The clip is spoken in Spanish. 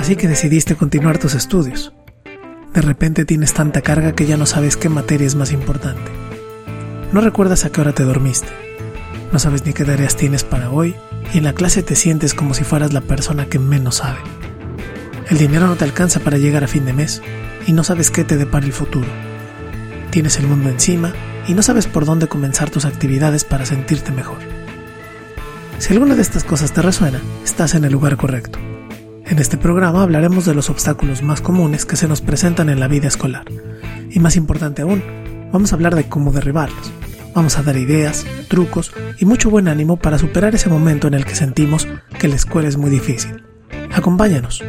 Así que decidiste continuar tus estudios. De repente tienes tanta carga que ya no sabes qué materia es más importante. No recuerdas a qué hora te dormiste. No sabes ni qué tareas tienes para hoy y en la clase te sientes como si fueras la persona que menos sabe. El dinero no te alcanza para llegar a fin de mes y no sabes qué te depara el futuro. Tienes el mundo encima y no sabes por dónde comenzar tus actividades para sentirte mejor. Si alguna de estas cosas te resuena, estás en el lugar correcto. En este programa hablaremos de los obstáculos más comunes que se nos presentan en la vida escolar. Y más importante aún, vamos a hablar de cómo derribarlos. Vamos a dar ideas, trucos y mucho buen ánimo para superar ese momento en el que sentimos que la escuela es muy difícil. Acompáñanos.